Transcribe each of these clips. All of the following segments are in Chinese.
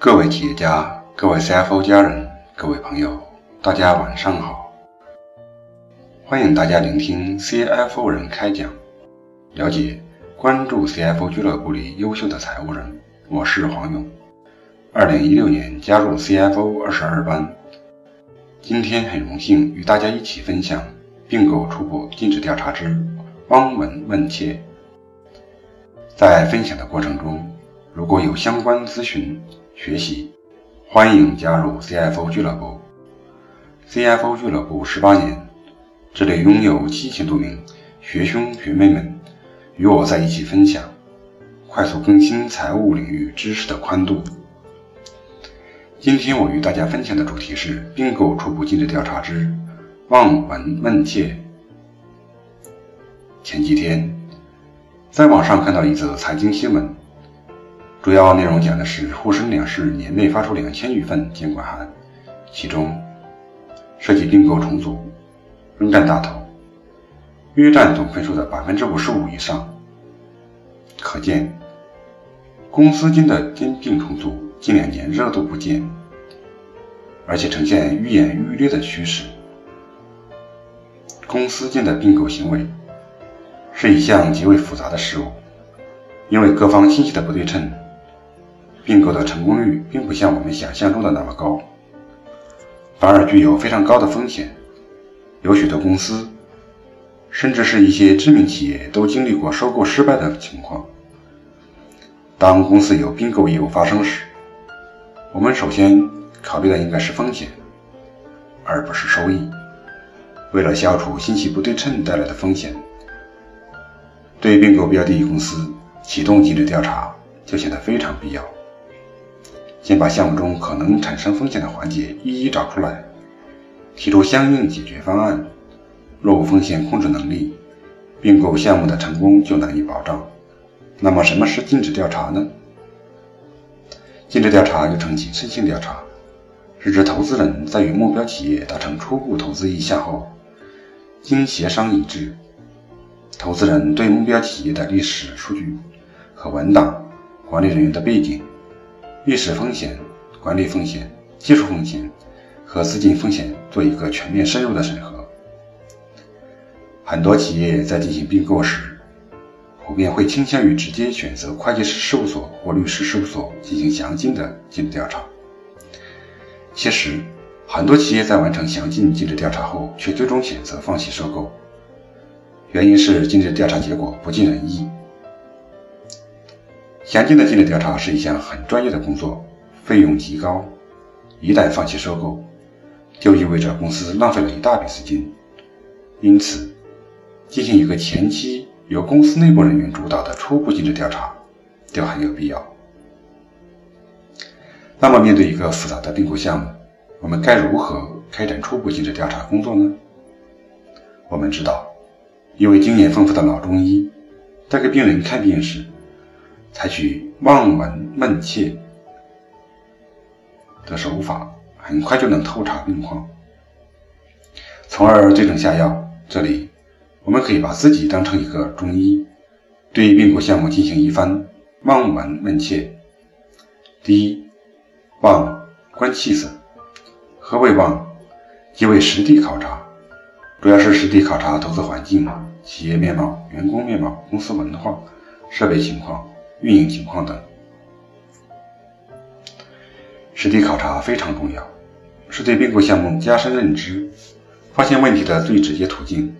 各位企业家、各位 CFO 家人、各位朋友，大家晚上好！欢迎大家聆听 CFO 人开讲，了解、关注 CFO 俱乐部里优秀的财务人。我是黄勇，二零一六年加入 CFO 二十二班，今天很荣幸与大家一起分享并购初步尽职调查之汪文问切。在分享的过程中，如果有相关咨询，学习，欢迎加入 CFO 俱乐部。CFO 俱乐部十八年，这里拥有七千多名学兄学妹们与我在一起分享，快速更新财务领域知识的宽度。今天我与大家分享的主题是并购初步尽职调查之望闻问切。前几天，在网上看到一则财经新闻。主要内容讲的是沪深两市年内发出两千余份监管函，其中涉及并购重组仍占大头，约占总份数的百分之五十五以上。可见，公司间的兼并重组近两年热度不减，而且呈现愈演愈烈的趋势。公司间的并购行为是一项极为复杂的事物，因为各方信息的不对称。并购的成功率并不像我们想象中的那么高，反而具有非常高的风险。有许多公司，甚至是一些知名企业，都经历过收购失败的情况。当公司有并购业务发生时，我们首先考虑的应该是风险，而不是收益。为了消除信息不对称带来的风险，对并购标的公司启动尽职调查就显得非常必要。先把项目中可能产生风险的环节一一找出来，提出相应解决方案。若无风险控制能力，并购项目的成功就难以保障。那么，什么是尽职调查呢？尽职调查又称谨慎性调查，是指投资人在与目标企业达成初步投资意向后，经协商一致，投资人对目标企业的历史数据和文档、管理人员的背景。历史风险、管理风险、技术风险和资金风险做一个全面深入的审核。很多企业在进行并购时，普遍会倾向于直接选择会计师事务所或律师事务所进行详尽的尽职调查。其实，很多企业在完成详尽尽职调查后，却最终选择放弃收购，原因是尽职调查结果不尽人意。详尽的尽职调查是一项很专业的工作，费用极高。一旦放弃收购，就意味着公司浪费了一大笔资金。因此，进行一个前期由公司内部人员主导的初步尽职调查就很有必要。那么，面对一个复杂的并购项目，我们该如何开展初步尽职调查工作呢？我们知道，一位经验丰富的老中医在给病人看病时，采取望闻问切的手法，很快就能透查病况，从而对症下药。这里，我们可以把自己当成一个中医，对并购项目进行一番望闻问切。第一，望观气色。何谓望？即为实地考察，主要是实地考察投资环境、企业面貌、员工面貌、公司文化、设备情况。运营情况等，实地考察非常重要，是对并购项目加深认知、发现问题的最直接途径。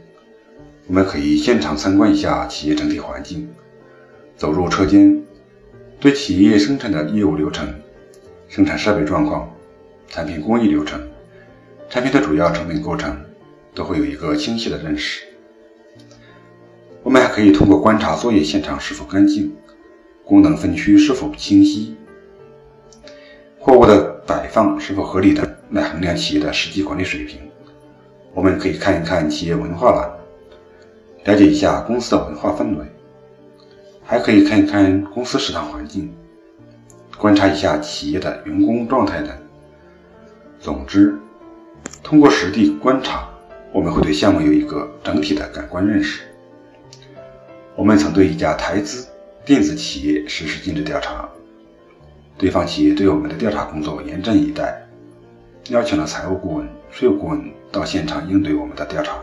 我们可以现场参观一下企业整体环境，走入车间，对企业生产的业务流程、生产设备状况、产品工艺流程、产品的主要成本构成，都会有一个清晰的认识。我们还可以通过观察作业现场是否干净。功能分区是否清晰？货物的摆放是否合理等，来衡量企业的实际管理水平。我们可以看一看企业文化栏，了解一下公司的文化氛围，还可以看一看公司食堂环境，观察一下企业的员工状态等。总之，通过实地观察，我们会对项目有一个整体的感官认识。我们曾对一家台资。电子企业实施尽职调查，对方企业对我们的调查工作严阵以待，邀请了财务顾问、税务顾问到现场应对我们的调查，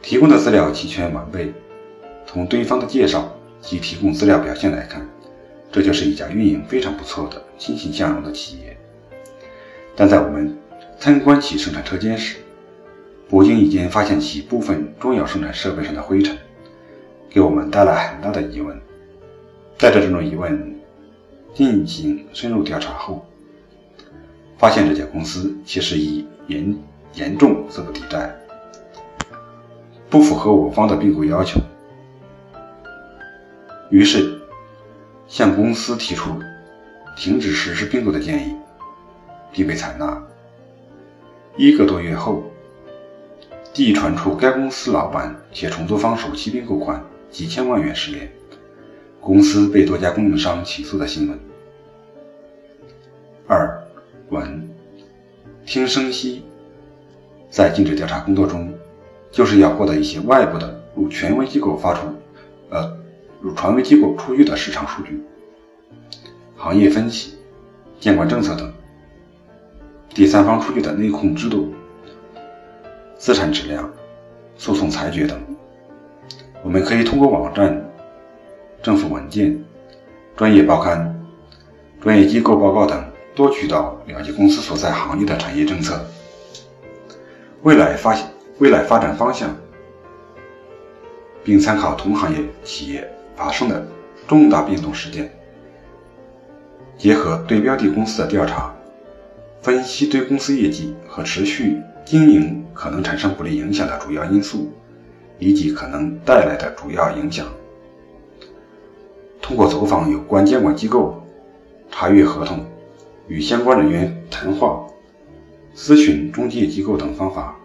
提供的资料齐全完备。从对方的介绍及提供资料表现来看，这就是一家运营非常不错的、欣欣向荣的企业。但在我们参观其生产车间时，不经意间发现其部分重要生产设备上的灰尘，给我们带来很大的疑问。带着这种疑问进行深入调查后，发现这家公司其实已严严重资不抵债，不符合我方的并购要求。于是，向公司提出停止实施并购的建议，并被采纳。一个多月后，地传出该公司老板携重组方首期并购款几千万元失联，公司被多家供应商起诉的新闻。二闻听声息，在尽职调查工作中，就是要获得一些外部的如权威机构发出，呃。如权威机构出具的市场数据、行业分析、监管政策等，第三方出具的内控制度、资产质量、诉讼裁决等，我们可以通过网站、政府文件、专业报刊、专业机构报告等多渠道了解公司所在行业的产业政策、未来发未来发展方向，并参考同行业企业。发生的重大变动事件，结合对标的公司的调查，分析对公司业绩和持续经营可能产生不利影响的主要因素，以及可能带来的主要影响。通过走访有关监管机构、查阅合同、与相关人员谈话、咨询中介机构等方法，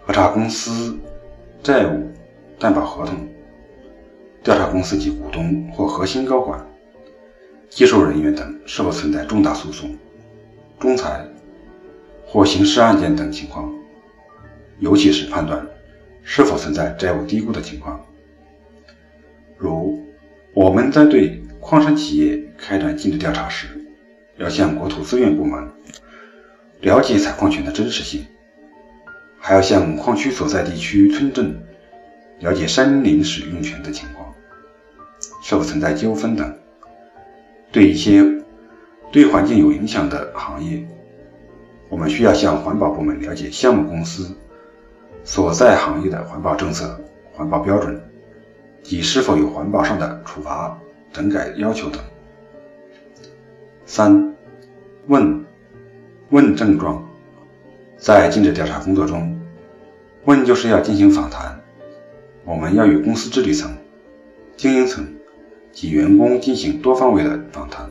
核查公司债务担保合同。调查公司及股东或核心高管、技术人员等是否存在重大诉讼、仲裁或刑事案件等情况，尤其是判断是否存在债务低估的情况。如我们在对矿山企业开展尽职调查时，要向国土资源部门了解采矿权的真实性，还要向矿区所在地区村镇了解山林使用权的情况。是否存在纠纷等？对一些对环境有影响的行业，我们需要向环保部门了解项目公司所在行业的环保政策、环保标准及是否有环保上的处罚整改要求等。三问问症状，在尽职调查工作中，问就是要进行访谈，我们要与公司治理层、经营层。及员工进行多方位的访谈。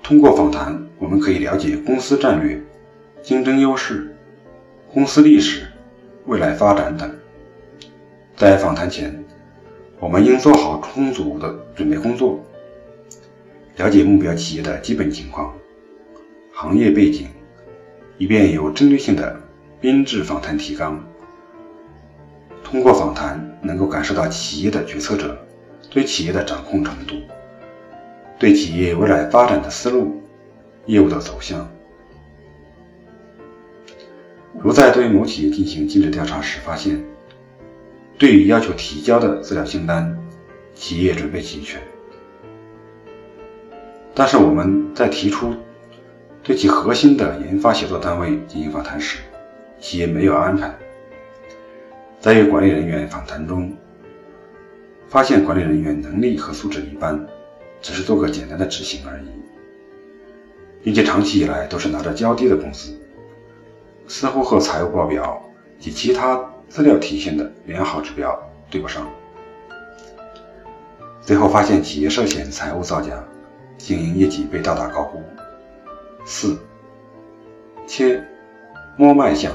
通过访谈，我们可以了解公司战略、竞争优势、公司历史、未来发展等。在访谈前，我们应做好充足的准备工作，了解目标企业的基本情况、行业背景，以便有针对性的编制访谈提纲。通过访谈，能够感受到企业的决策者。对企业的掌控程度，对企业未来发展的思路、业务的走向。如在对某企业进行尽职调查时发现，对于要求提交的资料清单，企业准备齐全，但是我们在提出对其核心的研发协作单位进行访谈时，企业没有安排，在与管理人员访谈中。发现管理人员能力和素质一般，只是做个简单的执行而已，并且长期以来都是拿着较低的工资，似乎和财务报表及其他资料体现的良好指标对不上。最后发现企业涉嫌财务造假，经营业绩被大大高估。四，切摸脉象，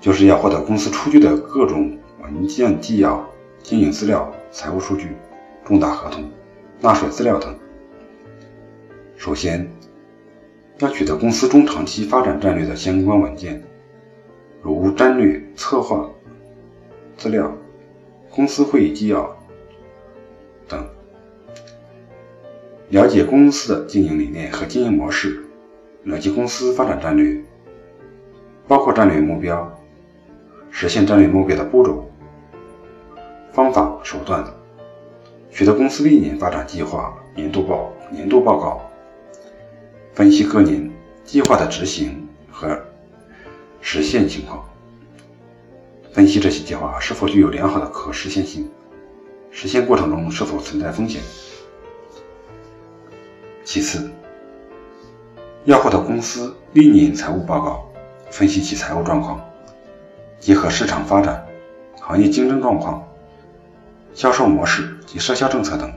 就是要获得公司出具的各种文件纪要。经营资料、财务数据、重大合同、纳税资料等。首先，要取得公司中长期发展战略的相关文件，如战略策划资料、公司会议纪要等、了解公司的经营理念和经营模式，了解公司发展战略，包括战略目标、实现战略目标的步骤、方法手段，取得公司历年发展计划年度报年度报告，分析各年计划的执行和实现情况，分析这些计划是否具有良好的可实现性，实现过程中是否存在风险。其次，要获得公司历年财务报告，分析其财务状况，结合市场发展、行业竞争状况、销售模式及赊销政策等，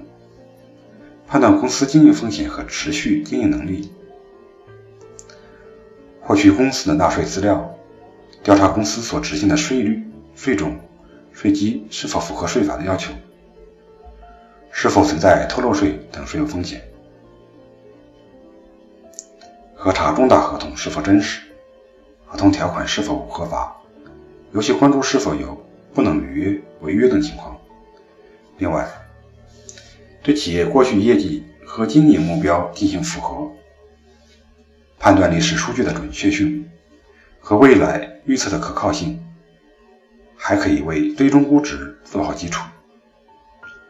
判断公司经营风险和持续经营能力。获取公司的纳税资料，调查公司所执行的税率、税种、税基是否符合税法的要求，是否存在偷漏税等税务风险。核查重大合同是否真实，合同条款是否合法，尤其关注是否有不能履约、违约等情况。另外，对企业过去业绩和经营目标进行复核，判断历史数据的准确性和未来预测的可靠性，还可以为最终估值做好基础。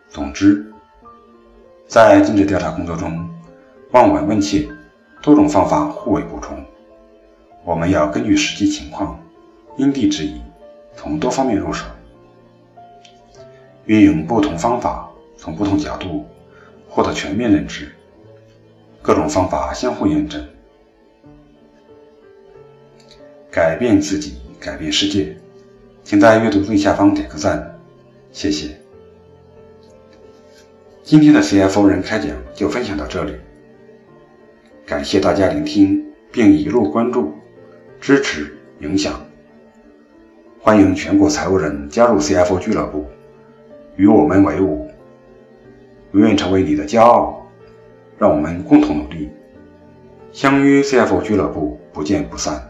总之，在尽职调查工作中，望闻问切。多种方法互为补充，我们要根据实际情况，因地制宜，从多方面入手，运用不同方法，从不同角度获得全面认知。各种方法相互验证，改变自己，改变世界。请在阅读最下方点个赞，谢谢。今天的 CFO 人开讲就分享到这里。感谢大家聆听，并一路关注、支持、影响。欢迎全国财务人加入 CFO 俱乐部，与我们为伍，永远成为你的骄傲。让我们共同努力，相约 CFO 俱乐部，不见不散。